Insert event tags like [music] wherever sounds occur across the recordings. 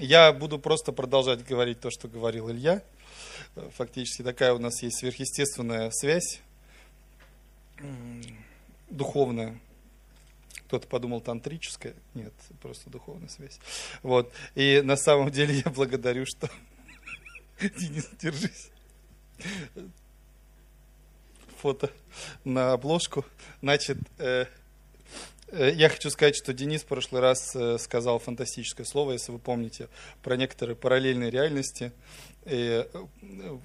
Я буду просто продолжать говорить то, что говорил Илья. Фактически такая у нас есть сверхъестественная связь, духовная. Кто-то подумал тантрическая. Нет, просто духовная связь. Вот. И на самом деле я благодарю, что... [laughs] Денис, держись. Фото на обложку. Значит, э, я хочу сказать, что Денис в прошлый раз э, сказал фантастическое слово, если вы помните, про некоторые параллельные реальности. И, э,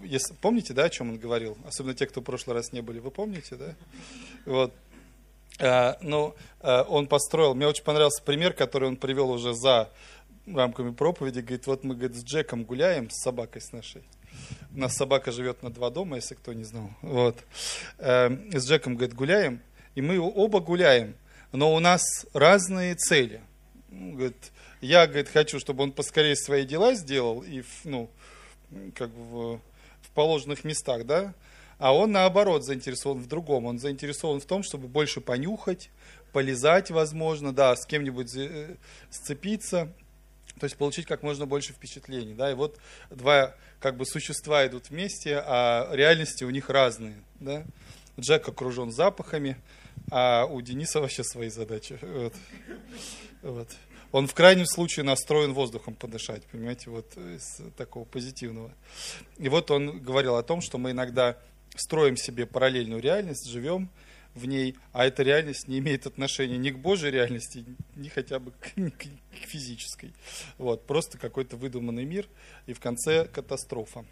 если, помните, да, о чем он говорил? Особенно те, кто в прошлый раз не были, вы помните, да? Вот. А, ну, он построил, мне очень понравился пример, который он привел уже за рамками проповеди. Говорит, вот мы говорит, с Джеком гуляем, с собакой с нашей. У нас собака живет на два дома, если кто не знал. Вот. С Джеком, говорит, гуляем, и мы оба гуляем но у нас разные цели. Говорит, я, говорит, хочу, чтобы он поскорее свои дела сделал и, ну, как бы в, в положенных местах, да, а он, наоборот, заинтересован в другом. Он заинтересован в том, чтобы больше понюхать, полезать, возможно, да, с кем-нибудь э, сцепиться, то есть получить как можно больше впечатлений, да, и вот два как бы существа идут вместе, а реальности у них разные, да. Джек окружен запахами, а у Дениса вообще свои задачи. Вот. Вот. Он в крайнем случае настроен воздухом подышать, понимаете, вот из такого позитивного. И вот он говорил о том, что мы иногда строим себе параллельную реальность, живем в ней, а эта реальность не имеет отношения ни к Божьей реальности, ни хотя бы к, к, к физической. Вот, просто какой-то выдуманный мир, и в конце катастрофа.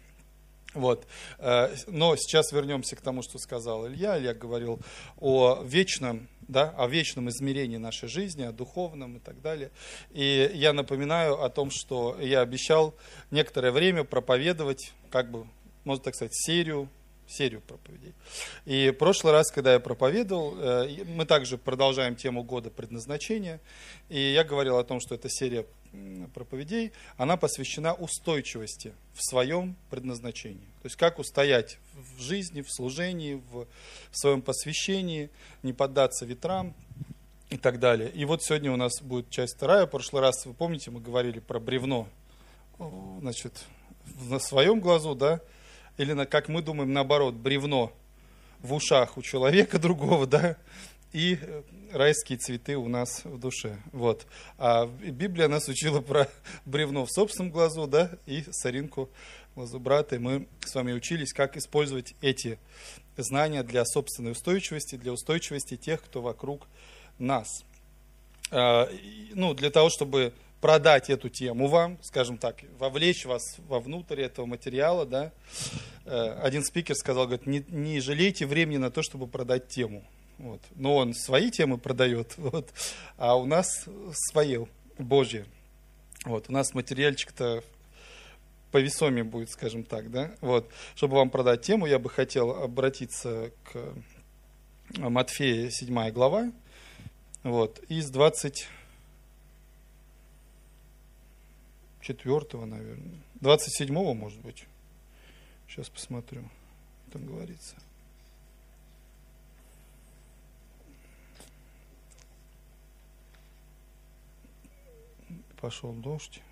Вот. Э, но сейчас вернемся к тому, что сказал Илья. Илья говорил о вечном, да, о вечном измерении нашей жизни, о духовном и так далее. И я напоминаю о том, что я обещал некоторое время проповедовать, как бы, можно так сказать, серию серию проповедей. И в прошлый раз, когда я проповедовал, э, мы также продолжаем тему года предназначения. И я говорил о том, что эта серия проповедей, она посвящена устойчивости в своем предназначении. То есть как устоять в жизни, в служении, в своем посвящении, не поддаться ветрам и так далее. И вот сегодня у нас будет часть вторая. В прошлый раз, вы помните, мы говорили про бревно. Значит, на своем глазу, да, или как мы думаем, наоборот, бревно в ушах у человека [laughs] другого, да, и э, райские цветы у нас в душе. Вот. А Библия нас учила про [laughs] бревно в собственном глазу, да, и соринку в глазу брата. И мы с вами учились, как использовать эти знания для собственной устойчивости, для устойчивости тех, кто вокруг нас. А, ну, для того, чтобы продать эту тему вам, скажем так, вовлечь вас вовнутрь этого материала, да. Э, один спикер сказал, говорит, не, не жалейте времени на то, чтобы продать тему. Вот. Но он свои темы продает, [laughs] вот, а у нас свои, Божьи. Вот. У нас материальчик-то повесомее будет, скажем так, да. Вот. Чтобы вам продать тему, я бы хотел обратиться к Матфея 7 глава, вот, из 20 четвертого, наверное. 27-го, может быть. Сейчас посмотрю, там говорится. Пошел дождь.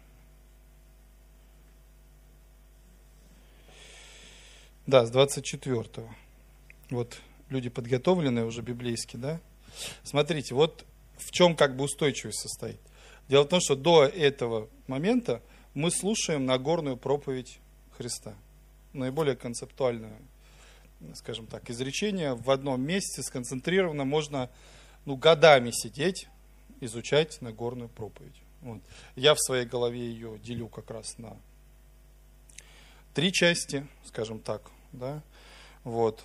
Да, с 24-го. Вот люди подготовленные уже библейски, да? Смотрите, вот в чем как бы устойчивость состоит. Дело в том, что до этого момента мы слушаем Нагорную проповедь Христа. Наиболее концептуальное, скажем так, изречение в одном месте сконцентрировано. Можно ну, годами сидеть, изучать Нагорную проповедь. Вот. Я в своей голове ее делю как раз на три части, скажем так. Да? Вот.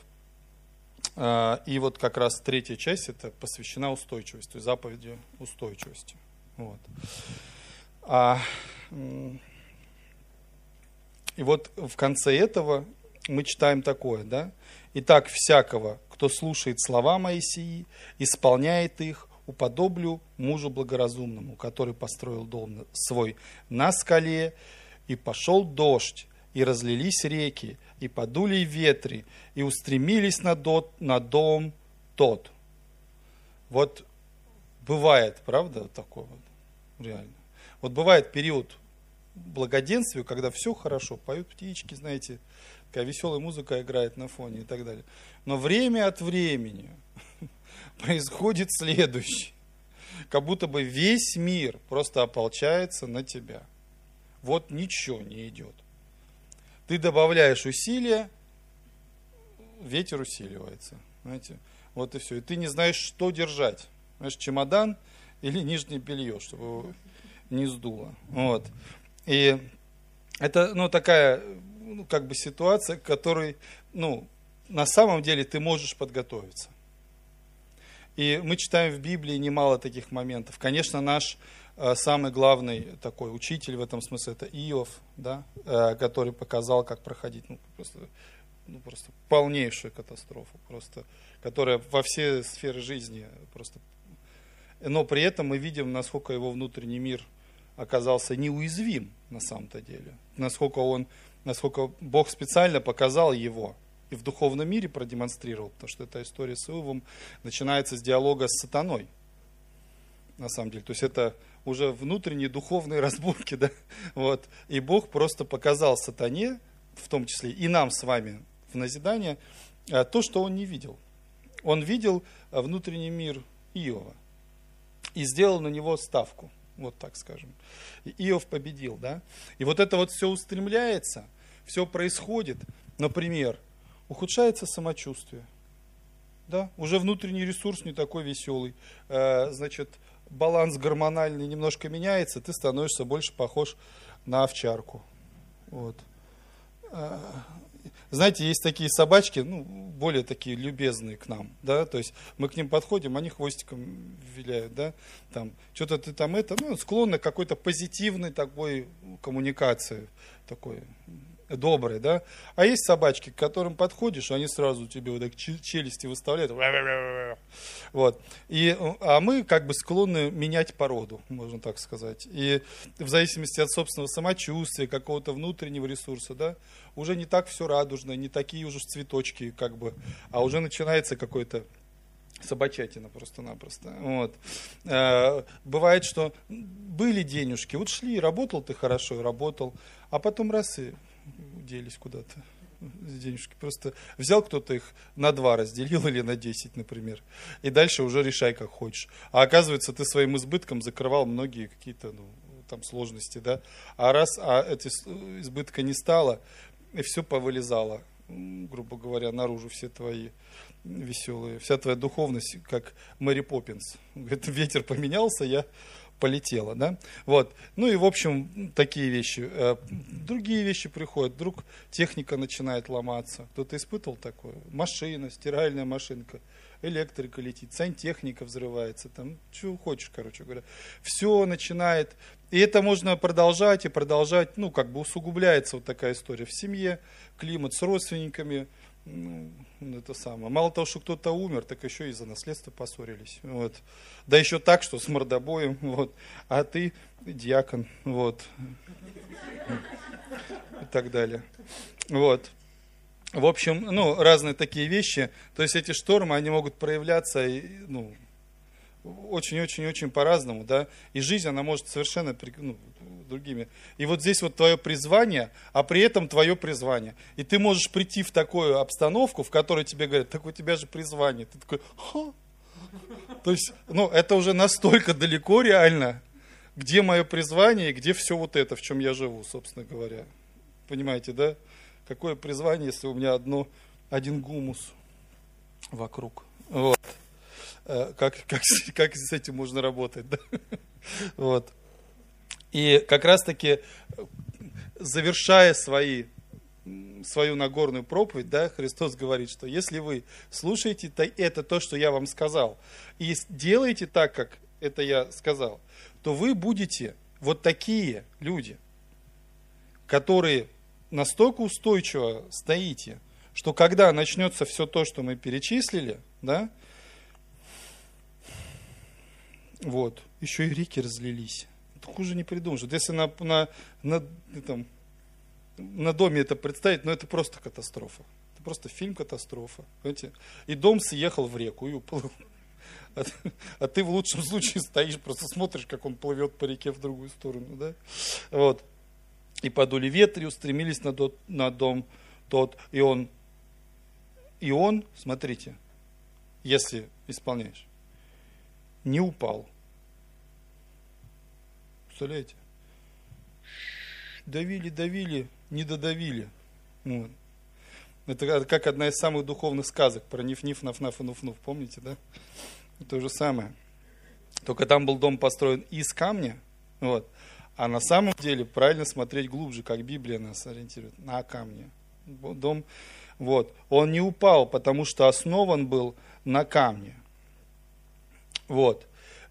А, и вот как раз третья часть это посвящена устойчивости, заповеди устойчивости. Вот. А, и вот в конце этого мы читаем такое, да? Итак, всякого, кто слушает слова Моисии, исполняет их, уподоблю мужу благоразумному, который построил дом свой на скале, и пошел дождь, и разлились реки, и подули ветры, и устремились на, дот, на дом тот. Вот бывает, правда, такое вот? Реально. Вот бывает период благоденствию, когда все хорошо, поют птички, знаете, такая веселая музыка играет на фоне и так далее. Но время от времени [laughs] происходит следующее. Как будто бы весь мир просто ополчается на тебя. Вот ничего не идет. Ты добавляешь усилия, ветер усиливается. Знаете, вот и все. И ты не знаешь, что держать. Знаешь, чемодан или нижнее белье, чтобы не сдуло. Вот. И это, ну, такая, ну, как бы ситуация, к которой, ну, на самом деле ты можешь подготовиться. И мы читаем в Библии немало таких моментов. Конечно, наш э, самый главный такой учитель в этом смысле это Иов, да, э, который показал, как проходить ну, просто, ну, просто полнейшую катастрофу, просто, которая во все сферы жизни просто. Но при этом мы видим, насколько его внутренний мир оказался неуязвим на самом-то деле, насколько он, насколько Бог специально показал его и в духовном мире продемонстрировал, потому что эта история с Иовом начинается с диалога с сатаной, на самом деле. То есть это уже внутренние духовные [laughs] разборки, да, вот. И Бог просто показал сатане, в том числе и нам с вами в назидание, э, то, что он не видел. Он видел э, внутренний мир Иова и сделал на него ставку, вот так скажем. И Иов победил, да. И вот это вот все устремляется, все происходит, например, ухудшается самочувствие. Да? Уже внутренний ресурс не такой веселый. Э, значит, баланс гормональный немножко меняется, ты становишься больше похож на овчарку. Вот. Знаете, есть такие собачки, ну, более такие любезные к нам, да, то есть мы к ним подходим, они хвостиком виляют, да, там, что-то ты там это, ну, склонны к какой-то позитивной такой коммуникации, такой добрые, да? А есть собачки, к которым подходишь, они сразу тебе вот так челюсти выставляют. Вот. И, а мы как бы склонны менять породу, можно так сказать. И в зависимости от собственного самочувствия, какого-то внутреннего ресурса, да, уже не так все радужно, не такие уже цветочки, как бы, а уже начинается какой-то собачатина просто-напросто. Вот. Э, бывает, что были денежки, вот шли, работал ты хорошо, работал, а потом раз и делись куда-то денежки. Просто взял кто-то их на два разделил или на десять, например. И дальше уже решай, как хочешь. А оказывается, ты своим избытком закрывал многие какие-то ну, там сложности, да. А раз а эти избытка не стало, и все повылезало, грубо говоря, наружу все твои веселые, вся твоя духовность, как Мэри Поппинс. Говорит, ветер поменялся, я полетело, да, вот, ну и в общем такие вещи, э, другие вещи приходят, вдруг техника начинает ломаться, кто-то испытывал такое, машина, стиральная машинка, электрика летит, сантехника взрывается, там, что хочешь, короче говоря, все начинает, и это можно продолжать и продолжать, ну, как бы усугубляется вот такая история в семье, климат с родственниками, ну, это самое. Мало того, что кто-то умер, так еще и за наследство поссорились. Вот. Да еще так, что с мордобоем. [laughs] Вот. А ты диакон. Вот. [laughs] И так далее. Вот. В общем, ну, разные такие вещи. То есть эти штормы, они могут проявляться, ну, очень-очень-очень по-разному, да. И жизнь, она может совершенно ну, другими. И вот здесь вот твое призвание, а при этом твое призвание. И ты можешь прийти в такую обстановку, в которой тебе говорят, так у тебя же призвание. Ты такой, ха. То есть, ну, это уже настолько далеко реально, где мое призвание и где все вот это, в чем я живу, собственно говоря. Понимаете, да? Какое призвание, если у меня одно, один гумус вокруг. Вот. Э, как, как, как с этим можно работать, да? [laughs] Вот. И как раз-таки, завершая свои, свою Нагорную проповедь, да, Христос говорит, что если вы слушаете это то, что я вам сказал, и делаете так, как это я сказал, то вы будете вот такие люди, которые настолько устойчиво стоите, что когда начнется все то, что мы перечислили, да, вот, еще и реки разлились хуже не придумаешь. Вот если на, на, на, там, на доме это представить, ну это просто катастрофа. Это просто фильм катастрофа. Понимаете? И дом съехал в реку и уплыл. А, а ты в лучшем случае стоишь, просто смотришь, как он плывет по реке в другую сторону. Да? Вот. и подули ветры, устремились на, дом, на дом тот, и он, и он, смотрите, если исполняешь, не упал. Представляете? Давили, давили, не додавили. Вот. Это как одна из самых духовных сказок про Ниф-Ниф, Наф-Наф и Нуф-Нуф. Помните, да? То же самое. Только там был дом построен из камня, вот. А на самом деле правильно смотреть глубже, как Библия нас ориентирует, на камне. Дом, вот. Он не упал, потому что основан был на камне. Вот.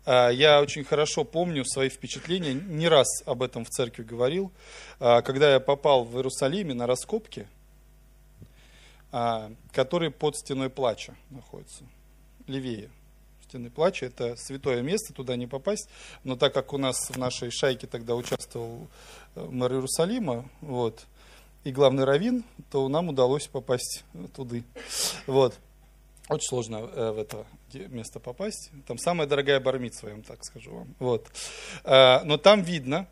А, я очень хорошо помню свои впечатления, не раз об этом в церкви говорил, а, когда я попал в Иерусалиме на раскопки, а, которые под стеной плача находятся, левее. Стены плача – это святое место, туда не попасть. Но так как у нас в нашей шайке тогда участвовал э, мэр Иерусалима, вот, и главный раввин, то нам удалось попасть туда. Вот. Очень сложно э, в это место попасть. Там самая дорогая бармитсва, я вам так скажу вам. Вот. Э, но там видно,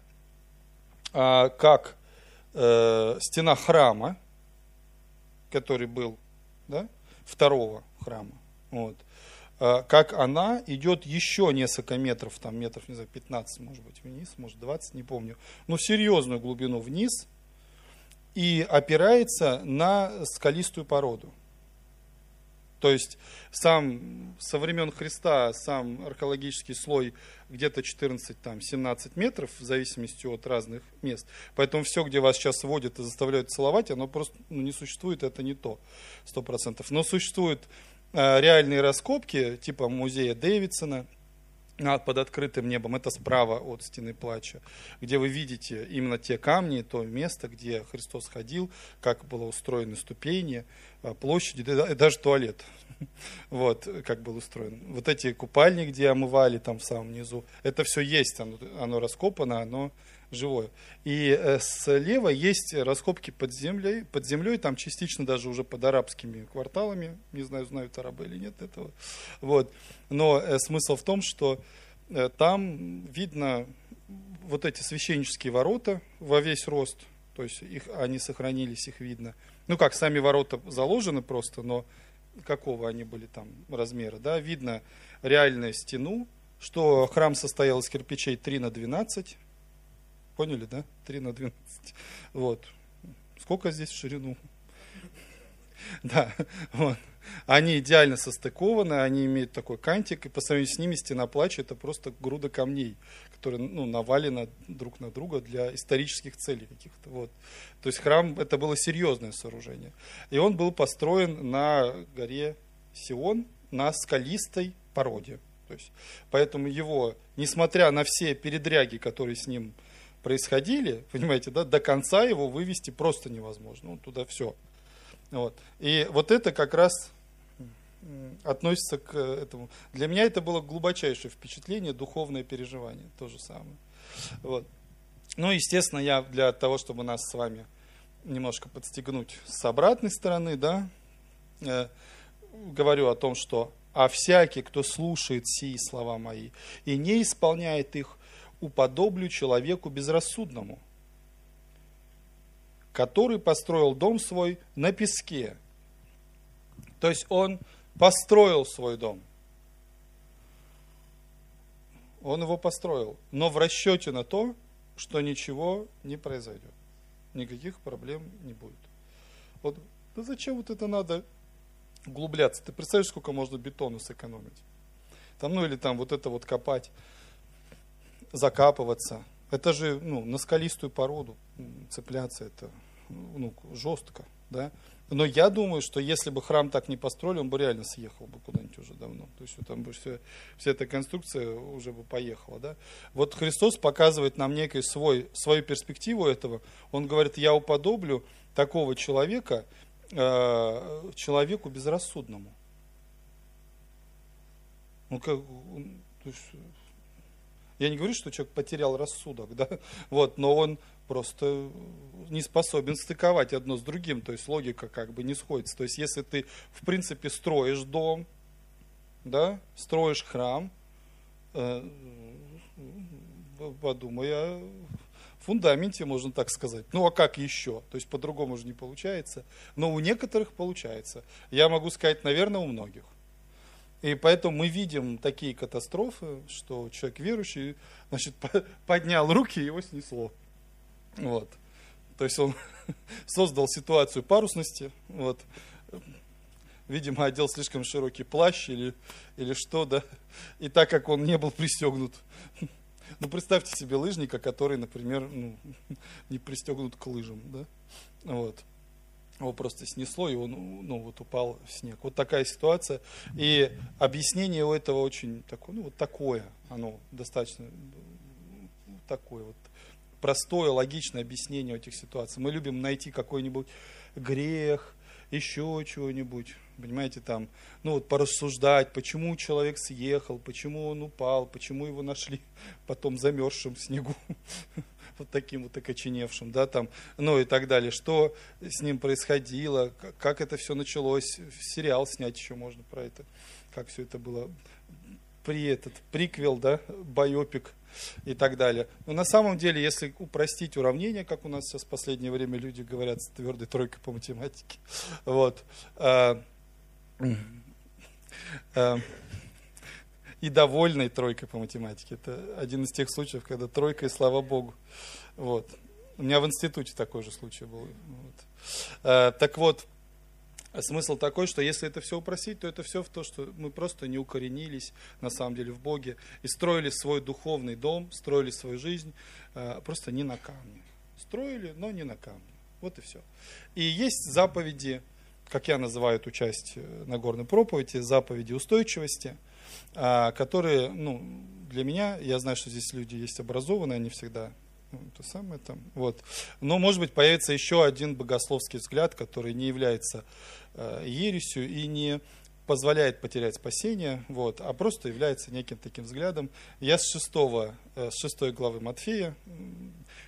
э, как стена храма, который был, да, второго храма, вот, как она идет еще несколько метров, там метров, не знаю, 15, может быть, вниз, может 20, не помню, но серьезную глубину вниз, и опирается на скалистую породу. То есть сам со времен Христа сам археологический слой где-то 14-17 метров, в зависимости от разных мест. Поэтому все, где вас сейчас водят и заставляют целовать, оно просто ну, не существует, это не то, 100%. Но существуют э, реальные раскопки, типа музея Дэвидсона, под открытым небом, это справа от стены плача, где вы видите именно те камни, то место, где Христос ходил, как было устроены ступени, а, площади, даже туалет, [laughs] вот, как был устроен. Вот эти купальни, где омывали там в самом низу, это все есть, оно, оно раскопано, оно живое. И э, слева есть раскопки под землей, под землей, там частично даже уже под арабскими кварталами, не знаю, знают арабы или нет этого. Вот. Но э, смысл в том, что э, там видно вот эти священнические ворота во весь рост, то есть их, они сохранились, их видно. Ну как, сами ворота заложены просто, но какого они были там размера, да, видно реальную стену, что храм состоял из кирпичей 3 на 12, Поняли, да? 3 на 12. Вот. Сколько здесь в ширину? [laughs] Да, вот. Они идеально состыкованы, они имеют такой кантик, и по сравнению с ними стена плача это просто груда камней, которые ну, навалены друг на друга для исторических целей каких-то. Вот. То есть храм это было серьезное сооружение. И он был построен на горе Сион, на скалистой породе. То есть, поэтому его, несмотря на все передряги, которые с ним происходили, понимаете, да, до конца его вывести просто невозможно. Ну, туда все. Вот. И вот это как раз относится к этому. Для меня это было глубочайшее впечатление, духовное переживание, то же самое. Вот. Ну, естественно, я для того, чтобы нас с вами немножко подстегнуть с обратной стороны, да, э, говорю о том, что «а всякий, кто слушает сии слова мои и не исполняет их, уподоблю человеку безрассудному, который построил дом свой на песке. То есть он построил свой дом. Он его построил, но в расчете на то, что ничего не произойдет. Никаких проблем не будет. Вот, да зачем вот это надо углубляться? Ты представляешь, сколько можно бетону сэкономить? Там, ну или там вот это вот копать закапываться. Это же ну, на скалистую породу цепляться, это ну, жестко. Да? Но я думаю, что если бы храм так не построили, он бы реально съехал бы куда-нибудь уже давно. То есть там бы все, вся эта конструкция уже бы поехала. Да? Вот Христос показывает нам некий свой, свою перспективу этого. Он говорит, я уподоблю такого человека э, человеку безрассудному. Ну, как, то есть, я не говорю, что человек потерял рассудок, да, вот, но он просто не способен стыковать одно с другим, то есть логика как бы не сходится. То есть если ты, в принципе, строишь дом, да, строишь храм, э, подумай о фундаменте, можно так сказать. Ну а как еще? То есть по-другому же не получается. Но у некоторых получается. Я могу сказать, наверное, у многих. И поэтому мы видим такие катастрофы, что человек верующий, значит, поднял руки, и его снесло. Вот. То есть он [laughs] создал ситуацию парусности, вот. Видимо, одел слишком широкий плащ или, или что, да. И так как он не был пристегнут. [laughs] Ну, представьте себе лыжника, который, например, ну, [laughs] не пристегнут к лыжам, да. Вот его просто снесло, и он ну, вот упал в снег. Вот такая ситуация. И объяснение у этого очень такое, ну, вот такое, оно достаточно такое вот простое, логичное объяснение этих ситуаций. Мы любим найти какой-нибудь грех, еще чего-нибудь, понимаете, там, ну вот порассуждать, почему человек съехал, почему он упал, почему его нашли [laughs] потом замерзшим в снегу вот таким вот окоченевшим, да, там, ну и так далее, что с ним происходило, как это все началось, сериал снять еще можно про это, как все это было, при этот приквел, да, байопик и так далее. Но на самом деле, если упростить уравнение, как у нас сейчас в последнее время люди говорят с твердой тройкой по математике, вот, а, а, и довольной тройкой по математике. Это один из тех случаев, когда тройка и слава богу. Вот. У меня в институте такой же случай был. Вот. А, так вот, смысл такой, что если это все упросить, то это все в то, что мы просто не укоренились на самом деле в Боге и строили свой духовный дом, строили свою жизнь а, просто не на камне. Строили, но не на камне. Вот и все. И есть заповеди, как я называю эту часть э, Нагорной проповеди, заповеди устойчивости – которые, ну, для меня, я знаю, что здесь люди есть образованные, они всегда ну, то самое там, вот. Но, может быть, появится еще один богословский взгляд, который не является э, ересью и не позволяет потерять спасение, вот, а просто является неким таким взглядом. Я с, шестого, э, с шестой главы Матфея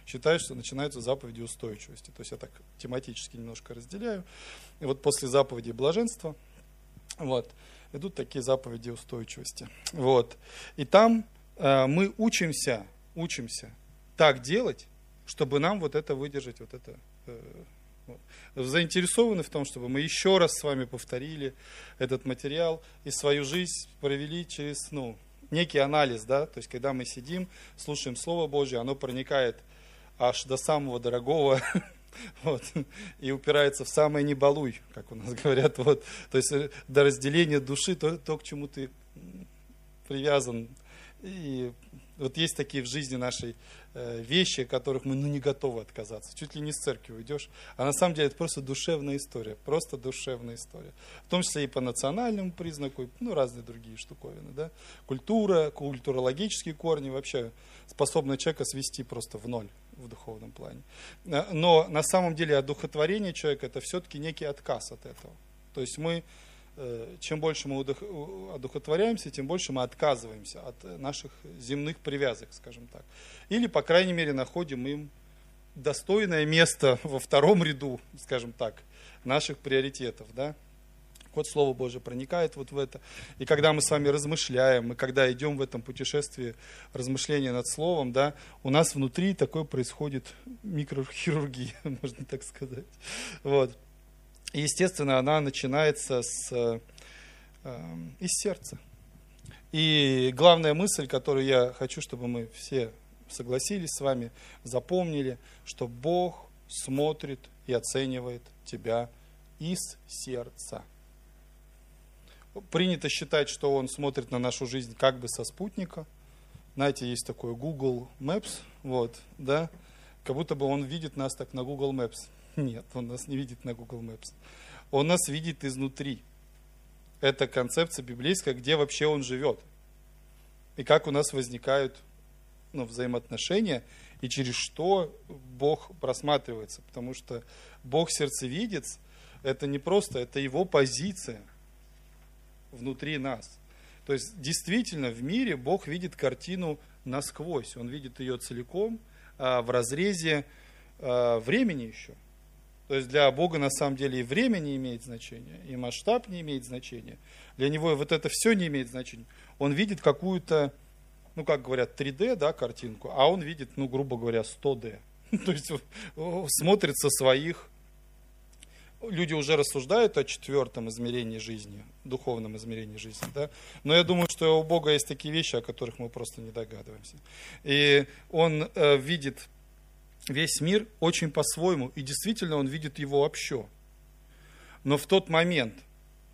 считаю, что начинаются заповеди устойчивости. То есть я так тематически немножко разделяю. И вот после заповеди блаженства, вот, идут такие заповеди устойчивости. Вот. И там э, мы учимся, учимся так делать, чтобы нам вот это выдержать, вот это э, заинтересованы в том, чтобы мы еще раз с вами повторили этот материал и свою жизнь провели через ну, некий анализ, да, то есть когда мы сидим, слушаем Слово Божье, оно проникает аж до самого дорогого [laughs] [laughs] вот, и упирается в самое не балуй, как у нас [laughs] говорят. Вот. То есть э, до разделения души, то, то, к чему ты привязан. И вот есть такие в жизни нашей э, вещи, от которых мы ну, не готовы отказаться. Чуть ли не с церкви уйдешь. А на самом деле это просто душевная история. Просто душевная история. В том числе и по национальному признаку, ну, разные другие штуковины. Да? Культура, культурологические корни вообще способны человека свести просто в ноль в духовном плане. Э, но на самом деле одухотворение человека это все-таки некий отказ от этого. То есть мы, э, чем больше мы одухотворяемся, тем больше мы отказываемся от наших земных привязок, скажем так. Или, по крайней мере, находим им достойное место во втором ряду, скажем так, наших приоритетов. Да? Вот Слово Божие проникает вот в это. И когда мы с вами размышляем, мы когда идем в этом путешествии размышления над Словом, да, у нас внутри такое происходит микрохирургия, [laughs] можно так сказать. Вот. И, естественно, она начинается с, э, из сердца. И главная мысль, которую я хочу, чтобы мы все согласились с вами, запомнили, что Бог смотрит и оценивает тебя из сердца принято считать, что он смотрит на нашу жизнь как бы со спутника. Знаете, есть такой Google Maps, вот, да, как будто бы он видит нас так на Google Maps. [laughs] Нет, он нас не видит на Google Maps. Он нас видит изнутри. Это концепция библейская, где вообще он живет. И как у нас возникают ну, взаимоотношения, и через что Бог просматривается. Потому что Бог сердцевидец, это не просто, это его позиция – внутри нас. То есть действительно в мире Бог видит картину насквозь, Он видит ее целиком а, в разрезе а, времени еще. То есть для Бога на самом деле и время не имеет значения, и масштаб не имеет значения. Для Него вот это все не имеет значения. Он видит какую-то ну, как говорят, 3D, да, картинку, а он видит, ну, грубо говоря, 100D. [laughs] То есть смотрит со своих люди уже рассуждают о четвертом измерении жизни, духовном измерении жизни, да? но я думаю, что у Бога есть такие вещи, о которых мы просто не догадываемся. И Он э, видит весь мир очень по-своему, и действительно Он видит его вообще. Но в тот момент,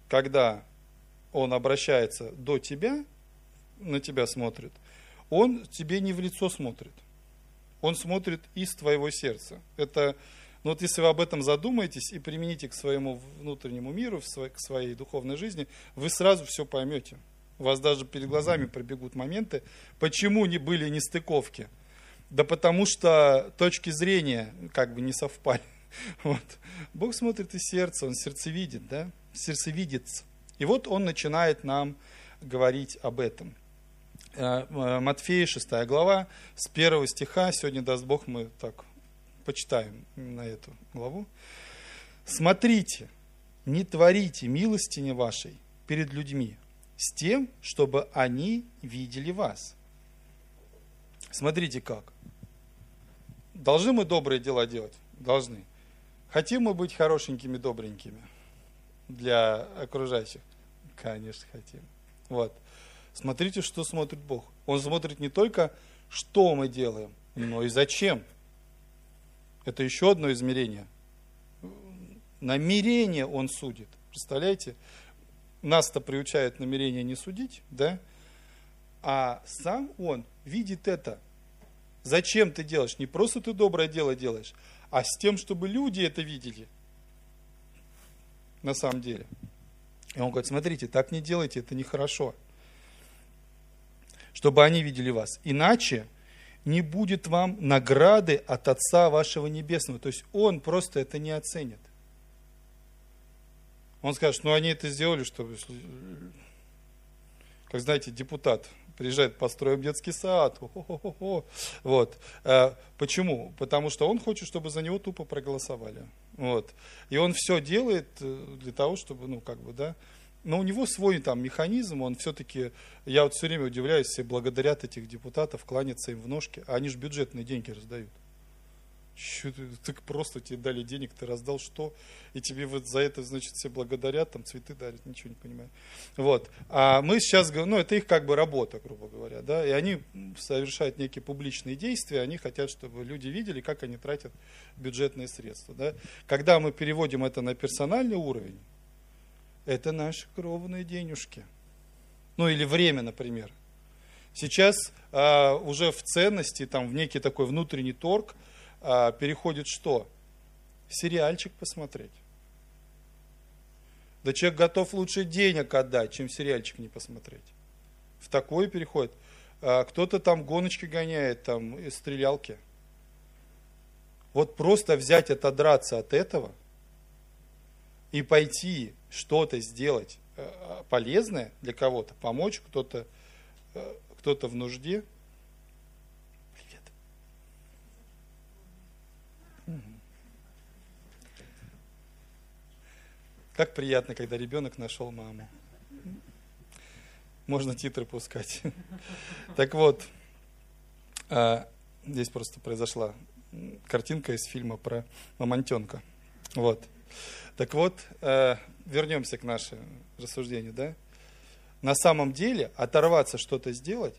когда Он обращается до тебя, на тебя смотрит, Он тебе не в лицо смотрит, Он смотрит из твоего сердца. Это но вот если вы об этом задумаетесь и примените к своему внутреннему миру, к своей духовной жизни, вы сразу все поймете. У вас даже перед глазами пробегут моменты, почему не были нестыковки. Да потому что точки зрения как бы не совпали. [laughs] Вот. Бог смотрит из сердца, Он сердце видит, да? Сердце видится. И вот Он начинает нам говорить об этом. Э, э, Матфея, 6 глава, с 1 стиха, сегодня, даст Бог, мы так почитаем на эту главу. Смотрите, не творите милостини вашей перед людьми, с тем, чтобы они видели вас. Смотрите как. Должны мы добрые дела делать? Должны. Хотим мы быть хорошенькими, добренькими для окружающих? Конечно, хотим. Вот. Смотрите, что смотрит Бог. Он смотрит не только, что мы делаем, но и зачем. Это еще одно измерение. Намерение он судит. Представляете? Нас-то приучают намерение не судить, да? А сам он видит это. Зачем ты делаешь? Не просто ты доброе дело делаешь, а с тем, чтобы люди это видели. На самом деле. И он говорит, смотрите, так не делайте, это нехорошо. Чтобы они видели вас. Иначе не будет вам награды от Отца вашего Небесного. То есть Он просто это не оценит. Он скажет, ну они это сделали, чтобы, как знаете, депутат приезжает, построим детский сад. Хо-хо-хо-хо. Вот. А, почему? Потому что он хочет, чтобы за него тупо проголосовали. Вот. И он все делает э, для того, чтобы, ну, как бы, да, но у него свой там механизм, он все-таки, я вот все время удивляюсь, все благодарят этих депутатов, кланяться им в ножки, а они же бюджетные деньги раздают. Че, так просто тебе дали денег, ты раздал что, и тебе вот за это, значит, все благодарят, там цветы дарят, ничего не понимаю. Вот. А мы сейчас, ну, это их как бы работа, грубо говоря, да, и они совершают некие публичные действия, они хотят, чтобы люди видели, как они тратят бюджетные средства, да. Когда мы переводим это на персональный уровень, это наши кровные денежки. Ну или время, например. Сейчас а, уже в ценности, там, в некий такой внутренний торг а, переходит что? Сериальчик посмотреть. Да человек готов лучше денег отдать, чем сериальчик не посмотреть. В такое переходит. А, кто-то там гоночки гоняет, там, и стрелялки. Вот просто взять, отодраться от этого и пойти что-то сделать э, полезное для кого-то, помочь кто-то э, кто-то в нужде. Привет. Как приятно, когда ребенок нашел маму. Можно титры пускать. [laughs] Так вот, а, здесь просто произошла картинка из фильма про мамонтенка. Вот. Так вот, э, вернемся к нашему рассуждению, да? На самом деле оторваться что-то сделать,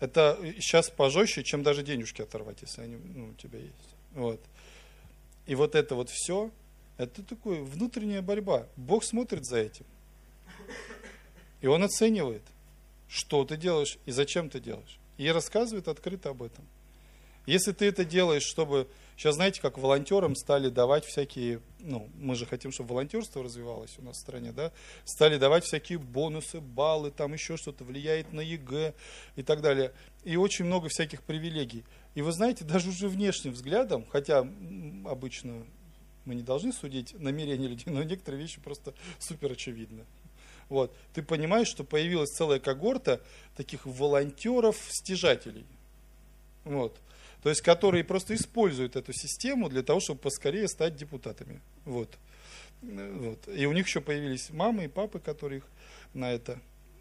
это сейчас пожестче, чем даже денежки оторвать, если они ну, у тебя есть. Вот. И вот это вот все, это такая внутренняя борьба. Бог смотрит за этим. И Он оценивает, что ты делаешь и зачем ты делаешь. И рассказывает открыто об этом. Если ты это делаешь, чтобы Сейчас, знаете, как волонтерам стали давать всякие, ну, мы же хотим, чтобы волонтерство развивалось у нас в стране, да, стали давать всякие бонусы, баллы, там еще что-то, влияет на ЕГЭ и так далее. И очень много всяких привилегий. И вы знаете, даже уже внешним взглядом, хотя обычно мы не должны судить намерения людей, но некоторые вещи просто супер очевидны. Вот. Ты понимаешь, что появилась целая когорта таких волонтеров-стяжателей. Вот то есть которые просто используют эту систему для того, чтобы поскорее стать депутатами. Вот. Вот. И у них еще появились мамы и папы, которые их на это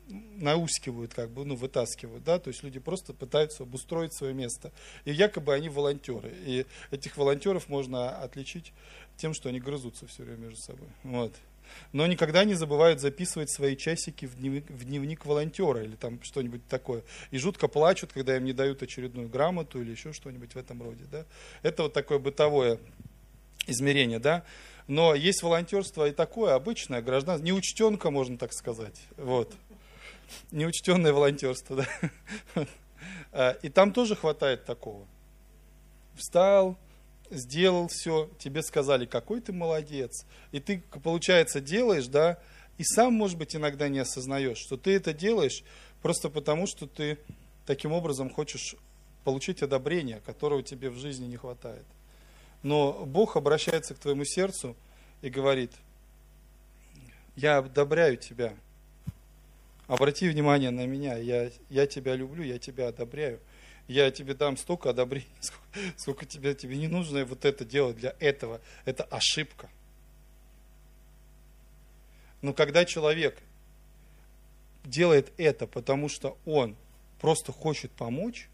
наускивают, как бы, ну, вытаскивают, да, то есть люди просто пытаются обустроить свое место. И якобы они волонтеры. И этих волонтеров можно отличить тем, что они грызутся все время между собой. Вот. Но никогда не забывают записывать свои часики в дневник, в дневник волонтера или там что-нибудь такое. И жутко плачут, когда им не дают очередную грамоту или еще что-нибудь в этом роде. Да? Это вот такое бытовое измерение, да. Но есть волонтерство и такое обычное, гражданство, неучтенка, можно так сказать. Вот неучтенное волонтерство, да. [laughs] А, и там тоже хватает такого. Встал, сделал все, тебе сказали, какой ты молодец. И ты, получается, делаешь, да, и сам, может быть, иногда не осознаешь, что ты это делаешь просто потому, что ты таким образом хочешь получить одобрение, которого тебе в жизни не хватает. Но Бог обращается к твоему сердцу и говорит, я одобряю тебя, Обрати внимание на меня, я, я тебя люблю, я тебя одобряю. Я тебе дам столько одобрений, [laughs] сколько, сколько тебе, тебе не нужно вот это делать для этого. Это ошибка. Но когда человек делает это, потому что он просто хочет помочь,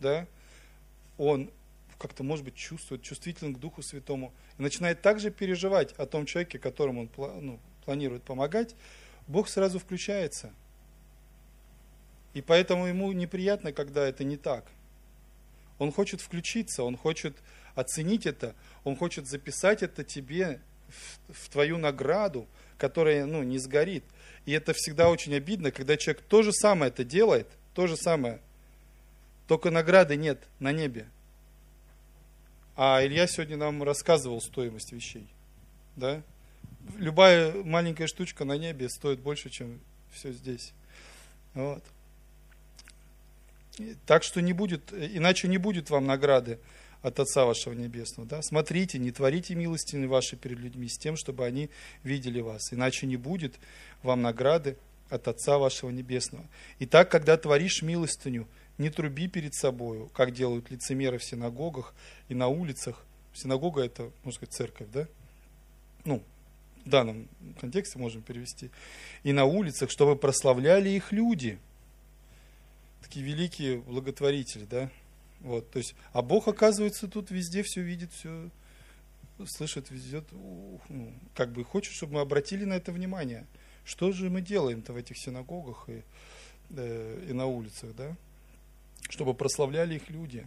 да, он как-то, может быть, чувствует, чувствителен к Духу Святому, и начинает также переживать о том человеке, которому он ну, планирует помогать, Бог сразу включается. И поэтому ему неприятно, когда это не так. Он хочет включиться, он хочет оценить это, он хочет записать это тебе в, в твою награду, которая ну, не сгорит. И это всегда очень обидно, когда человек то же самое это делает, то же самое, только награды нет на небе. А Илья сегодня нам рассказывал стоимость вещей. Да? любая маленькая штучка на небе стоит больше, чем все здесь. Вот. Так что не будет, иначе не будет вам награды от Отца вашего Небесного. Да? Смотрите, не творите милостины ваши перед людьми с тем, чтобы они видели вас. Иначе не будет вам награды от Отца вашего Небесного. Итак, когда творишь милостыню, не труби перед собою, как делают лицемеры в синагогах и на улицах. Синагога это, можно сказать, церковь, да? Ну, в данном контексте можем перевести, и на улицах, чтобы прославляли их люди. Такие великие благотворители, да? Вот, то есть, а Бог, оказывается, тут везде все видит, все слышит, везет, ну, как бы хочет, чтобы мы обратили на это внимание. Что же мы делаем-то в этих синагогах и, э, и на улицах, да? Чтобы прославляли их люди.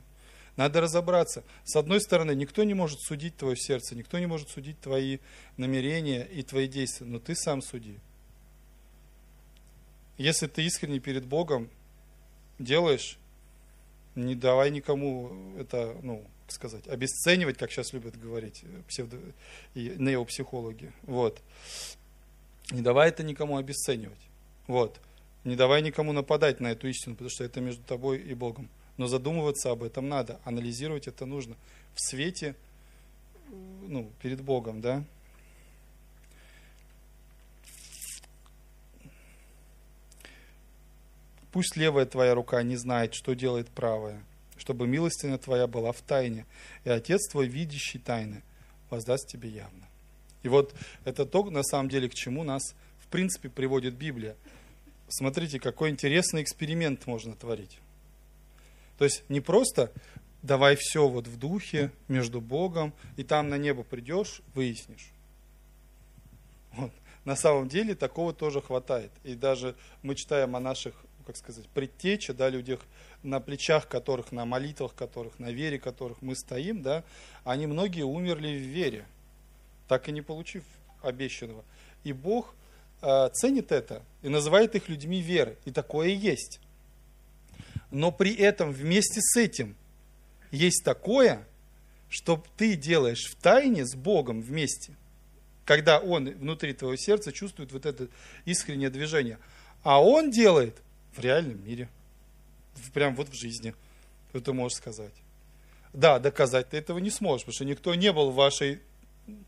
Надо разобраться. С одной стороны, никто не может судить твое сердце, никто не может судить твои намерения и твои действия, но ты сам суди. Если ты искренне перед Богом делаешь, не давай никому это, ну, сказать, обесценивать, как сейчас любят говорить псевдо... и неопсихологи. Вот. Не давай это никому обесценивать. Вот. Не давай никому нападать на эту истину, потому что это между тобой и Богом. Но задумываться об этом надо, анализировать это нужно в свете, ну, перед Богом, да. Пусть левая твоя рука не знает, что делает правая, чтобы милостина твоя была в тайне, и Отец твой, видящий тайны, воздаст тебе явно. И вот это то, на самом деле, к чему нас, в принципе, приводит Библия. Смотрите, какой интересный эксперимент можно творить. То есть не просто давай все вот в духе, между Богом, и там на небо придешь, выяснишь. Вот. На самом деле такого тоже хватает. И даже мы читаем о наших, как сказать, предтече, да, людях, на плечах которых, на молитвах которых, на вере которых мы стоим, да, они многие умерли в вере, так и не получив обещанного. И Бог э, ценит это и называет их людьми веры. И такое и есть но при этом вместе с этим есть такое, что ты делаешь в тайне с Богом вместе, когда Он внутри твоего сердца чувствует вот это искреннее движение. А Он делает в реальном мире, прям вот в жизни, ты можешь сказать. Да, доказать ты этого не сможешь, потому что никто не был в вашей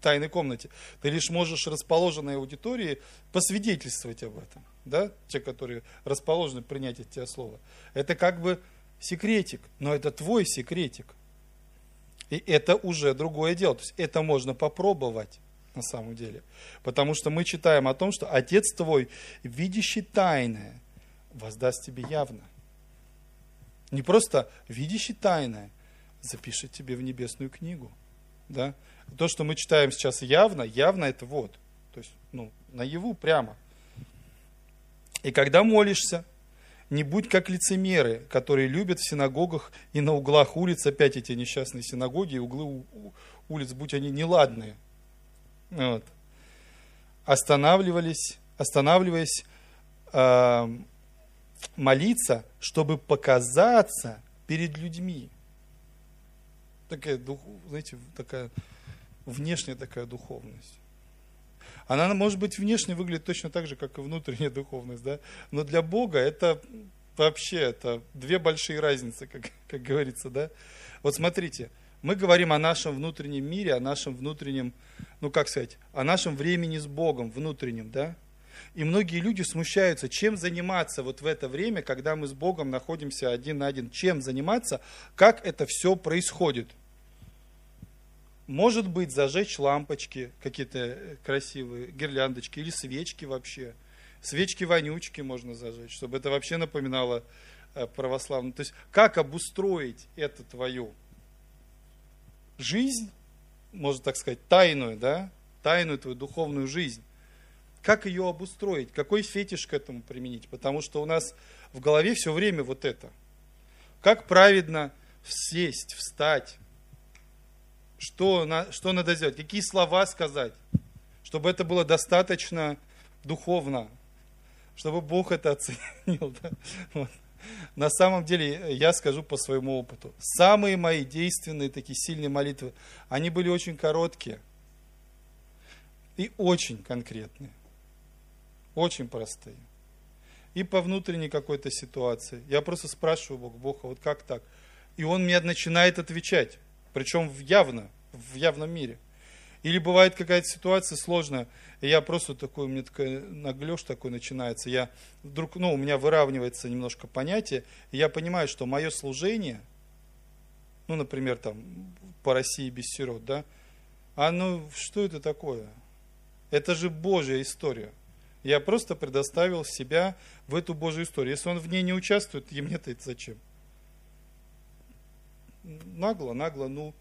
тайной комнате. Ты лишь можешь расположенной аудитории посвидетельствовать об этом да, те, которые расположены принять от тебя слово, это как бы секретик, но это твой секретик. И это уже другое дело. То есть это можно попробовать. на самом деле. Потому что мы читаем о том, что Отец твой, видящий тайное, воздаст тебе явно. Не просто видящий тайное, запишет тебе в небесную книгу. Да? То, что мы читаем сейчас явно, явно это вот. То есть, ну, наяву прямо. И когда молишься, не будь как лицемеры, которые любят в синагогах и на углах улиц, опять эти несчастные синагоги и углы улиц, будь они неладные. Вот. Останавливались, останавливаясь э, молиться, чтобы показаться перед людьми. Такая, знаете, такая внешняя такая духовность. Она, может быть, внешне выглядит точно так же, как и внутренняя духовность, да? но для Бога это вообще это две большие разницы, как, как говорится, да? Вот смотрите, мы говорим о нашем внутреннем мире, о нашем внутреннем, ну как сказать, о нашем времени с Богом внутреннем, да? И многие люди смущаются, чем заниматься вот в это время, когда мы с Богом находимся один на один, чем заниматься, как это все происходит – может быть, зажечь лампочки какие-то э, красивые, гирляндочки или свечки вообще. Свечки-вонючки можно зажечь, чтобы это вообще напоминало э, православную. То есть, как обустроить эту твою жизнь, можно так сказать, тайную, да, тайную твою духовную жизнь. Как ее обустроить? Какой фетиш к этому применить? Потому что у нас в голове все время вот это. Как праведно сесть, встать, что, на, что надо сделать, какие слова сказать, чтобы это было достаточно духовно, чтобы Бог это оценил. [laughs] Да? Вот. На самом деле, я скажу по своему опыту, самые мои действенные такие сильные молитвы, они были очень короткие и очень конкретные, очень простые. И по внутренней какой-то ситуации. Я просто спрашиваю Бога, Бог, а вот как так? И Он мне начинает отвечать причем явно, в явном мире. Или бывает какая-то ситуация сложная, и я просто такой, у меня такой наглеж такой начинается, я вдруг, ну, у меня выравнивается немножко понятие, и я понимаю, что мое служение, ну, например, там, по России без сирот, да, а ну, что это такое? Это же Божья история. Я просто предоставил себя в эту Божью историю. Если он в ней не участвует, и мне-то это зачем? нагло, нагло, ну,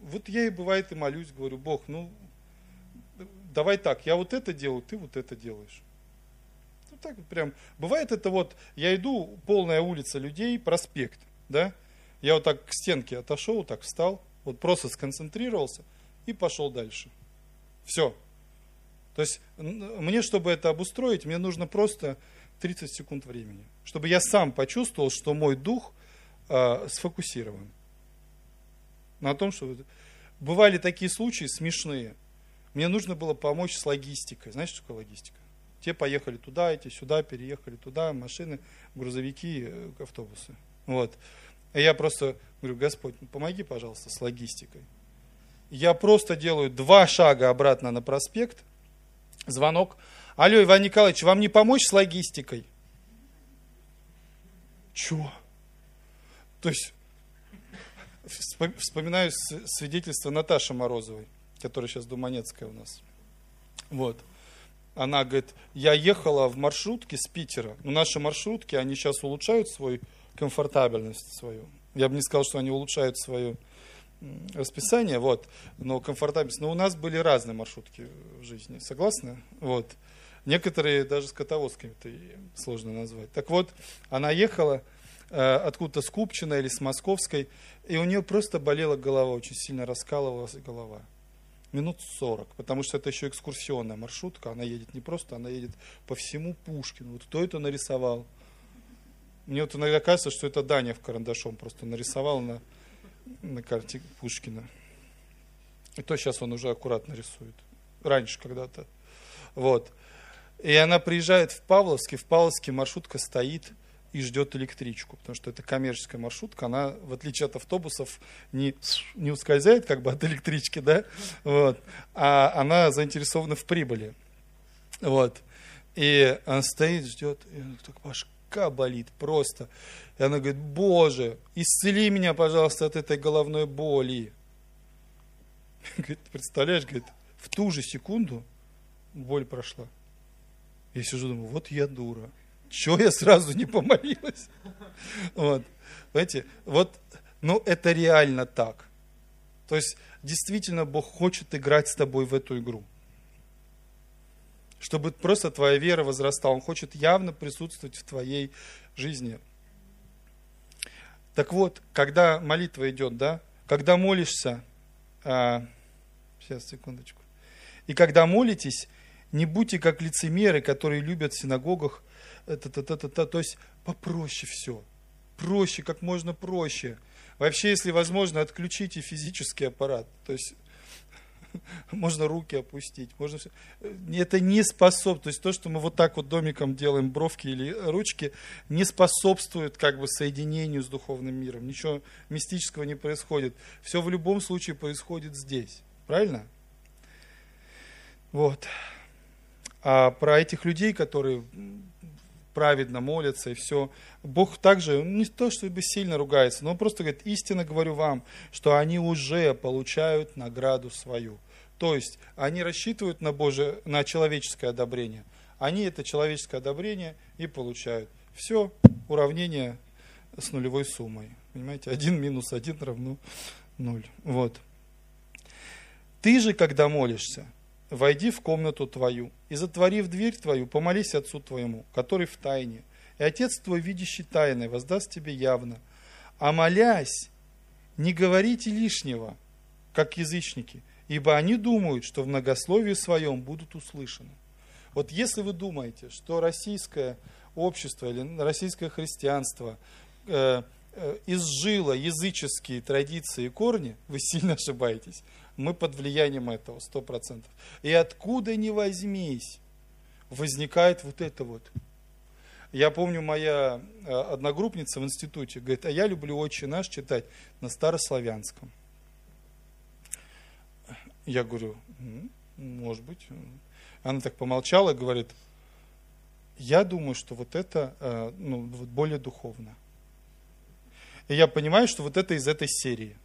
вот я и бывает и молюсь, говорю, Бог, ну, давай так, я вот это делаю, ты вот это делаешь. Ну, так вот прям, бывает это вот, я иду, полная улица людей, проспект, да, я вот так к стенке отошел, так встал, вот просто сконцентрировался и пошел дальше. Все. То есть мне, чтобы это обустроить, мне нужно просто 30 секунд времени. Чтобы я сам почувствовал, что мой дух – э, сфокусирован. На том, что бывали такие случаи смешные. Мне нужно было помочь с логистикой. Знаешь, что такое логистика? Те поехали туда, эти сюда, переехали туда, машины, грузовики, э, автобусы. Вот. И я просто говорю, Господь, ну, помоги, пожалуйста, с логистикой. Я просто делаю два шага обратно на проспект, звонок. Алло, Иван Николаевич, вам не помочь с логистикой? Чего? То есть, вспоминаю свидетельство Наташи Морозовой, которая сейчас Думанецкая у нас. Вот. Она говорит, я ехала в маршрутке с Питера. Но наши маршрутки, они сейчас улучшают свою комфортабельность свою. Я бы не сказал, что они улучшают свое расписание, вот, но комфортабельность. Но у нас были разные маршрутки в жизни, согласны? Вот. Некоторые даже с котовозками-то сложно назвать. Так вот, она ехала, Э, откуда-то с Купчино или с Московской, и у нее просто болела голова, очень сильно раскалывалась голова. Минут 40, потому что это еще экскурсионная маршрутка, она едет не просто, она едет по всему Пушкину. Вот кто это нарисовал? Мне вот иногда кажется, что это Даня в карандашом просто нарисовал на, на карте Пушкина. И то сейчас он уже аккуратно рисует. Раньше когда-то. Вот. И она приезжает в Павловский, в Павловске маршрутка стоит – и ждет электричку, потому что это коммерческая маршрутка, она, в отличие от автобусов, не, не ускользает как бы от электрички, да, вот, а она заинтересована в прибыли. Вот. И она стоит, ждет, и она так башка болит просто. И она говорит, Боже, исцели меня, пожалуйста, от этой головной боли. [laughs] Говорит, представляешь, говорит, в ту же секунду боль прошла. Я сижу, думаю, вот я дура. Чего я сразу не помолилась? [laughs] Вот. Понимаете, вот, ну это реально так. То есть, действительно, Бог хочет играть с тобой в эту игру. Чтобы просто твоя вера возрастала. Он хочет явно присутствовать в твоей жизни. Так вот, когда молитва идет, да, когда молишься, а, сейчас, секундочку, и когда молитесь, не будьте как лицемеры, которые любят в синагогах, это, это, это, это, то есть попроще все, проще, как можно проще. Вообще, если возможно, отключите физический аппарат, то есть [laughs] можно руки опустить, можно все. Это не способ, то есть то, что мы вот так вот домиком делаем, бровки или ручки, не способствует как бы соединению с духовным миром. Ничего мистического не происходит. Все в любом случае происходит здесь. Правильно? Вот. А про этих людей, которые праведно молятся и все. Бог также, не то чтобы сильно ругается, но он просто говорит, истинно говорю вам, что они уже получают награду свою. То есть они рассчитывают на, Божие, на человеческое одобрение. Они это человеческое одобрение и получают. Все, уравнение с нулевой суммой. Понимаете, один минус один равно ноль. Вот. Ты же, когда молишься, войди в комнату твою, и затворив дверь твою, помолись Отцу твоему, который в тайне. И Отец твой, видящий тайное, воздаст тебе явно. А молясь, не говорите лишнего, как язычники, ибо они думают, что в многословии своем будут услышаны. Вот если вы думаете, что российское общество или российское христианство э, э, изжило языческие традиции и корни, [laughs] вы сильно ошибаетесь мы под влиянием этого, сто процентов. И откуда ни возьмись, возникает вот это вот. Я помню, моя э, одногруппница в институте говорит, а я люблю «Отче наш» читать на старославянском. Я говорю, может быть. Она так помолчала и говорит, я думаю, что вот это э, ну, более духовно. И я понимаю, что вот это из этой серии.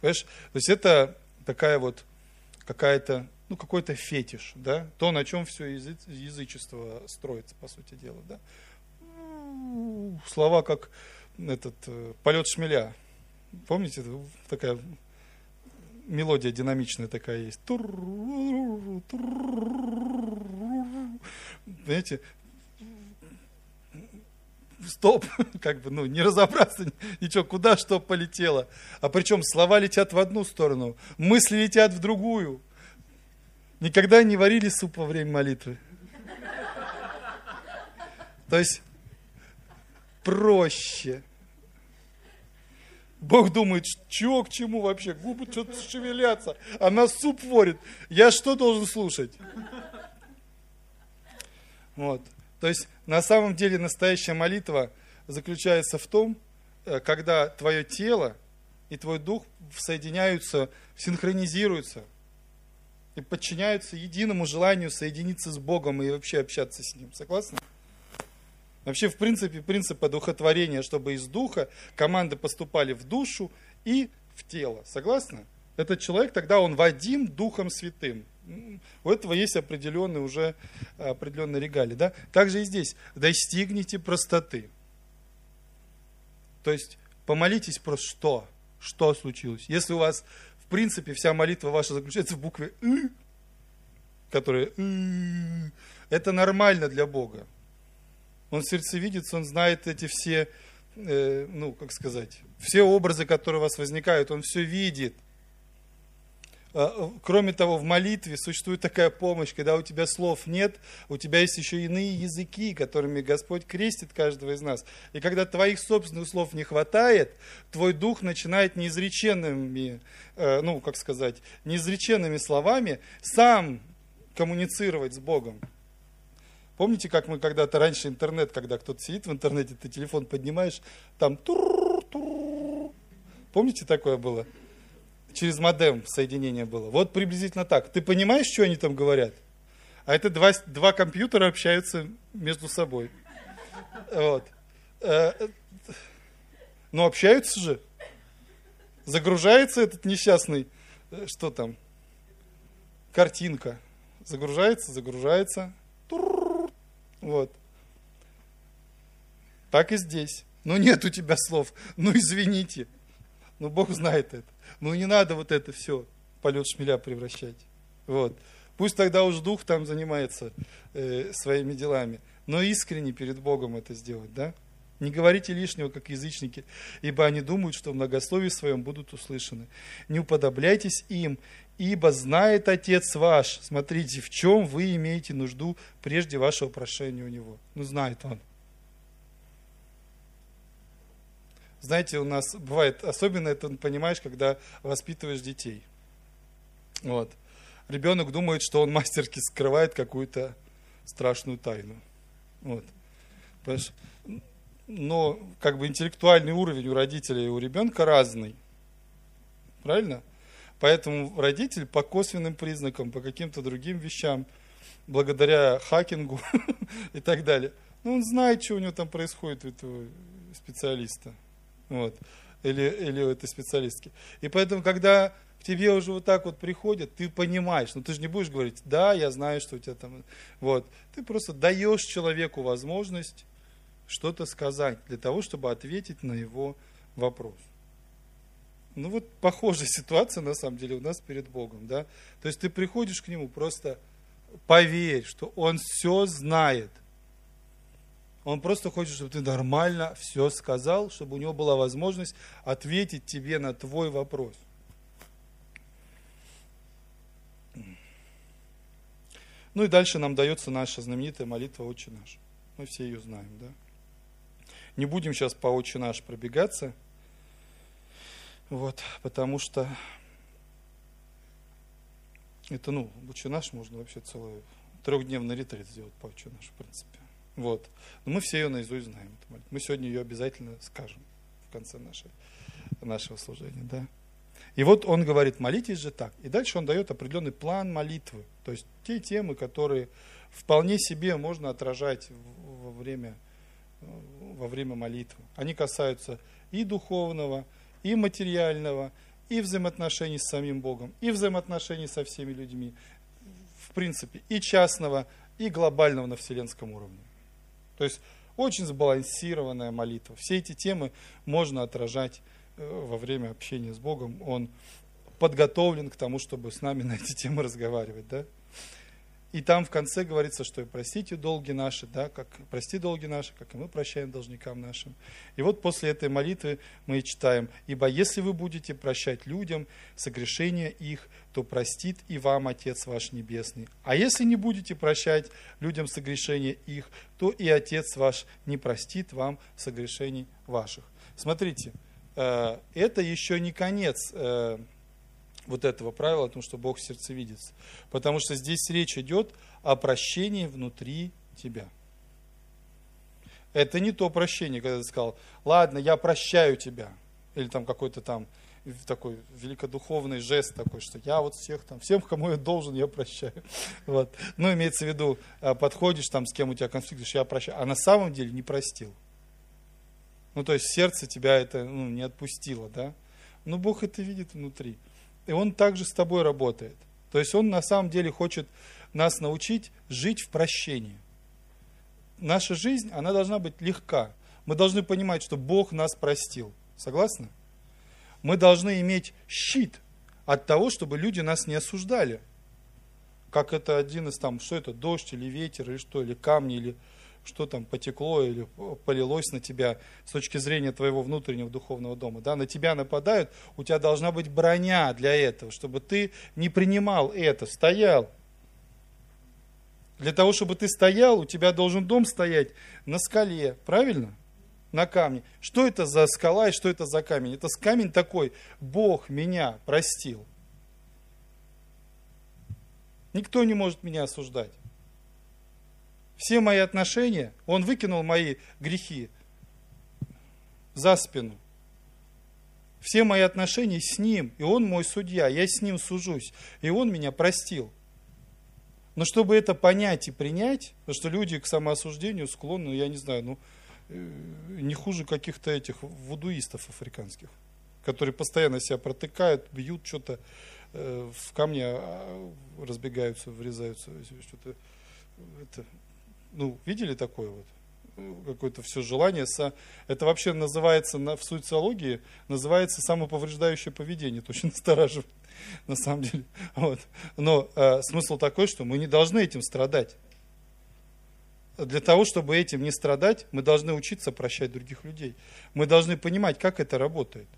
Понимаешь? То есть это такая вот какая-то, ну, какой-то фетиш, да, то, на чем все язы, язычество строится, по сути дела, да. Слова как этот э, полет шмеля. Помните, такая мелодия динамичная такая есть. Понимаете, стоп, [laughs] как бы, ну, не разобраться, ничего, куда что полетело. А причем слова летят в одну сторону, мысли летят в другую. Никогда не варили суп во время молитвы. То есть проще. Бог думает, что к чему вообще? Губы что-то шевелятся. Она суп варит. Я что должен слушать? Вот. То есть на самом деле настоящая молитва заключается в том, э, когда твое тело и твой дух соединяются, синхронизируются и подчиняются единому желанию соединиться с Богом и вообще общаться с Ним. Согласны? Вообще, в принципе, принцип одухотворения, чтобы из духа команды поступали в душу и в тело. Согласны? Этот человек тогда он Вадим Духом Святым. У этого есть определенные уже определенные регалии. Да? Также и здесь. Достигните простоты. То есть помолитесь про что? Что случилось? Если у вас, в принципе, вся молитва ваша заключается в букве «ы», которая «ы», это нормально для Бога. Он сердцевидец, он знает эти все, э, ну, как сказать, все образы, которые у вас возникают, он все видит – а, кроме того, в молитве существует такая помощь, когда у тебя слов нет, у тебя есть еще иные языки, которыми Господь крестит каждого из нас. И когда твоих собственных слов не хватает, твой дух начинает неизреченными, э, ну, как сказать, неизреченными словами сам коммуницировать с Богом. Помните, как мы когда-то раньше интернет, когда кто-то сидит в интернете, ты телефон поднимаешь, там тур, тур. Помните, такое было? через модем соединение было. Вот приблизительно так. Ты понимаешь, что они там говорят? А это два, два компьютера общаются между собой. Вот. Э, Но общаются же. Загружается этот несчастный э, что там, картинка. Загружается, загружается. Вот. Так и здесь. Ну нет у тебя слов. Ну извините. Ну Бог знает это. Ну не надо вот это все полет шмеля превращать. Вот. Пусть тогда уж дух там занимается э, своими делами. Но искренне перед Богом это сделать, да? Не говорите лишнего, как язычники, ибо они думают, что в многословии своем будут услышаны. Не уподобляйтесь им, ибо знает Отец ваш, смотрите, в чем вы имеете нужду прежде вашего прошения у Него. Ну, знает Он. Знаете, у нас бывает, особенно это понимаешь, когда воспитываешь детей. Вот. Ребенок думает, что он мастерски скрывает какую-то страшную тайну. Вот. Понимаешь? Но как бы интеллектуальный уровень у родителей и у ребенка разный. Правильно? Поэтому родитель по косвенным признакам, по каким-то другим вещам, благодаря хакингу [laughs] и так далее, ну, он знает, что у него там происходит у этого специалиста. Вот. Или, или у этой специалистки. И поэтому, когда к тебе уже вот так вот приходят, ты понимаешь, ну ты же не будешь говорить, да, я знаю, что у тебя там, вот. Ты просто даешь человеку возможность что-то сказать для того, чтобы ответить на его вопрос. Ну вот похожая [laughs] ситуация на самом деле у нас перед Богом, да. То есть ты приходишь к Нему, просто поверь, что Он все знает. Он просто хочет, чтобы ты нормально все сказал, чтобы у него была возможность ответить тебе на твой вопрос. Ну и дальше нам дается наша знаменитая молитва «Отче наш». Мы все ее знаем, да? Не будем сейчас по отче наш пробегаться, вот, потому что это, ну, отче наш можно вообще целый трехдневный ретрит сделать по отче наш, в принципе. Вот. Но мы все ее наизусть знаем. Мы сегодня ее обязательно скажем в конце нашей, нашего служения, да. И вот он говорит, молитесь же так. И дальше он дает определенный план молитвы. То есть те темы, которые вполне себе можно отражать во время во время молитвы. Они касаются и духовного, и материального, и взаимоотношений с самим Богом, и взаимоотношений со всеми людьми, в принципе, и частного, и глобального на вселенском уровне. То есть очень сбалансированная молитва. Все эти темы можно отражать э, во время общения с Богом. Он подготовлен к тому, чтобы с нами на эти темы разговаривать. Да? И там в конце говорится, что и простите долги наши, да, как прости долги наши, как и мы прощаем должникам нашим. И вот после этой молитвы мы читаем, ибо если вы будете прощать людям согрешения их, то простит и вам Отец ваш Небесный. А если не будете прощать людям согрешения их, то и Отец ваш не простит вам согрешений ваших. Смотрите, э, это еще не конец э, вот этого правила о том, что Бог в сердце видится. Потому что здесь речь идет о прощении внутри тебя. Это не то прощение, когда ты сказал, ладно, я прощаю тебя. Или там какой-то там такой великодуховный жест такой, что я вот всех там, всем, кому я должен, я прощаю. [laughs] Вот. Ну, имеется в виду, а, подходишь там, с кем у тебя конфликт, я прощаю. А на самом деле не простил. Ну, то есть сердце тебя это ну, не отпустило, да? Но Бог это видит внутри. И Он также с тобой работает. То есть Он на самом деле хочет нас научить жить в прощении. Наша жизнь, она должна быть легка. Мы должны понимать, что Бог нас простил. Согласны? Мы должны иметь щит от того, чтобы люди нас не осуждали. Как это один из там, что это, дождь или ветер, или что, или камни, или что там потекло или полилось на тебя с точки зрения твоего внутреннего духовного дома. Да, на тебя нападают, у тебя должна быть броня для этого, чтобы ты не принимал это, стоял. Для того, чтобы ты стоял, у тебя должен дом стоять на скале, правильно? На камне. Что это за скала и что это за камень? Это камень такой, Бог меня простил. Никто не может меня осуждать все мои отношения, он выкинул мои грехи за спину. Все мои отношения с ним, и он мой судья, я с ним сужусь, и он меня простил. Но чтобы это понять и принять, потому что люди к самоосуждению склонны, я не знаю, ну, э, не хуже каких-то этих вудуистов африканских, которые постоянно себя протыкают, бьют что-то. э, в камни а, разбегаются, врезаются, что-то, это, ну, видели такое вот? какое-то все желание. Это вообще называется в суициологии, называется самоповреждающее поведение. Это очень [laughs] настораживает, на самом деле. Вот. Но э, смысл такой, что мы не должны этим страдать. Для того, чтобы этим не страдать, мы должны учиться прощать других людей. Мы должны понимать, как это работает.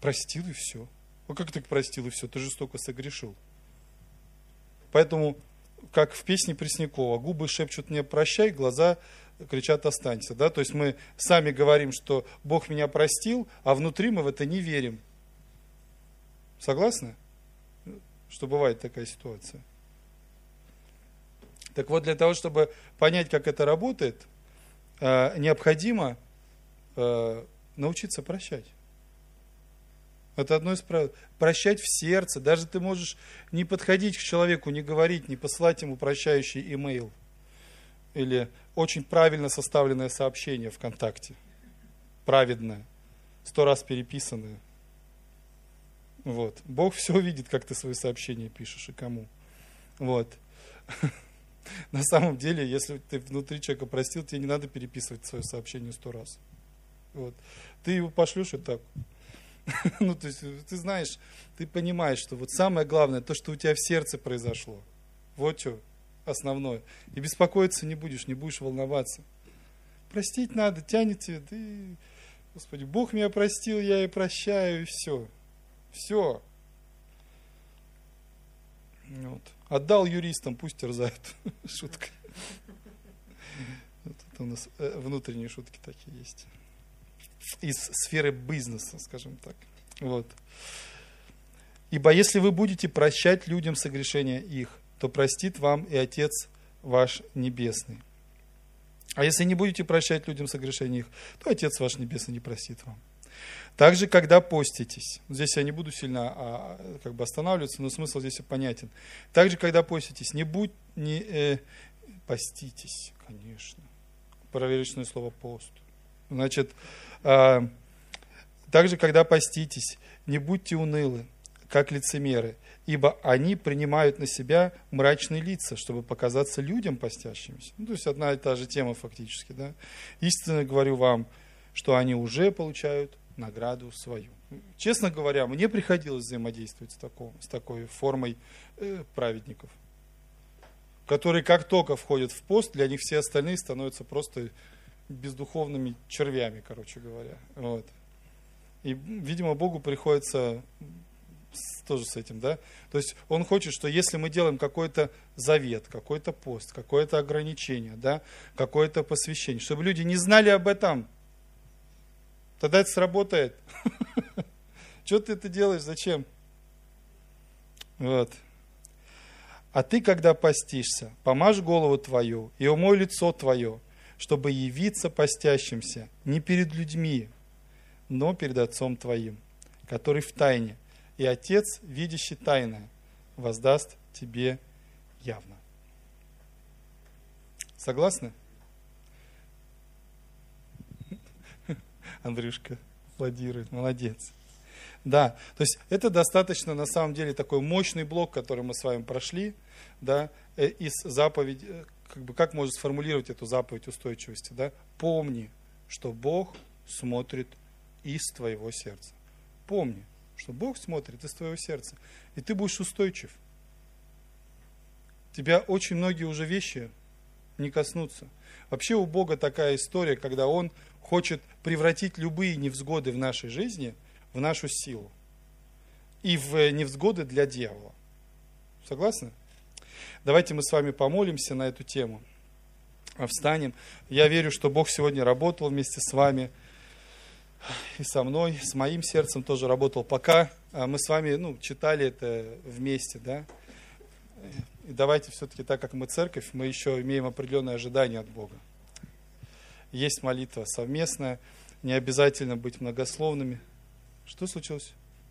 Простил и все. Ну как ты простил и все? Ты жестоко согрешил. Поэтому, как в песне Преснякова, губы шепчут мне прощай, глаза кричат останься. Да? То есть мы сами говорим, что Бог меня простил, а внутри мы в это не верим. Согласны? Что бывает такая ситуация. Так вот, для того, чтобы понять, как это работает, э, необходимо э, научиться прощать. Это одно из правил. Прощать в сердце. Даже ты можешь не подходить к человеку, не говорить, не посылать ему прощающий имейл. Или очень правильно составленное сообщение ВКонтакте. Праведное. Сто раз переписанное. Вот. Бог все видит, как ты свои сообщения пишешь и кому. Вот. [laughs] На самом деле, если ты внутри человека простил, тебе не надо переписывать свое сообщение сто раз. Вот. Ты его пошлешь и так. [laughs] Ну, то есть, ты знаешь, ты понимаешь, что вот самое главное, то, что у тебя в сердце произошло. Вот что основное. И беспокоиться не будешь, не будешь волноваться. Простить надо, тянет тебя, ты, Господи, Бог меня простил, я и прощаю, и все. Все. Вот. Отдал юристам, пусть терзают. [laughs] Шутка. [laughs] Вот это у нас э, внутренние шутки такие есть. Из сферы бизнеса, скажем так. Вот. Ибо если вы будете прощать людям согрешения их, то простит вам и Отец ваш Небесный. А если не будете прощать людям согрешения их, то Отец ваш Небесный не простит вам. Также, когда поститесь, здесь я не буду сильно а, как бы останавливаться, но смысл здесь понятен. Также, когда поститесь, не будь, не, э, поститесь, конечно. Проверочное слово пост. Значит, э, также, когда поститесь, не будьте унылы, как лицемеры, ибо они принимают на себя мрачные лица, чтобы показаться людям постящимися. Ну, то есть одна и та же тема фактически. Да? Истинно говорю вам, что они уже получают награду свою. Честно говоря, мне приходилось взаимодействовать с, таком, с такой формой э, праведников, которые как только входят в пост, для них все остальные становятся просто бездуховными червями, короче говоря. Вот. И, видимо, Богу приходится тоже с этим, да? То есть Он хочет, что если мы делаем какой-то завет, какой-то пост, какое-то ограничение, да, какое-то посвящение, чтобы люди не знали об этом, Тогда это сработает. [laughs] Что ты это делаешь? Зачем? Вот. А ты, когда постишься, помажь голову твою и умой лицо твое, чтобы явиться постящимся не перед людьми, но перед Отцом твоим, который в тайне. И Отец, видящий тайное, воздаст тебе явно. Согласны? Андрюшка аплодирует, молодец. Да, то есть это достаточно на самом деле такой мощный блок, который мы с вами прошли, да, э, из заповеди, э, как бы как можно сформулировать эту заповедь устойчивости, да? Помни, что Бог смотрит из твоего сердца. Помни, что Бог смотрит из твоего сердца, и ты будешь устойчив. Тебя очень многие уже вещи не коснутся. Вообще у Бога такая история, когда Он хочет превратить любые невзгоды в нашей жизни в нашу силу и в невзгоды для дьявола. Согласны? Давайте мы с вами помолимся на эту тему. Встанем. Я верю, что Бог сегодня работал вместе с вами и со мной, с моим сердцем тоже работал. Пока а, мы с вами ну, читали это вместе, да, и давайте все-таки, так как мы церковь, мы еще имеем определенное ожидание от Бога есть молитва совместная, не обязательно быть многословными. Что случилось?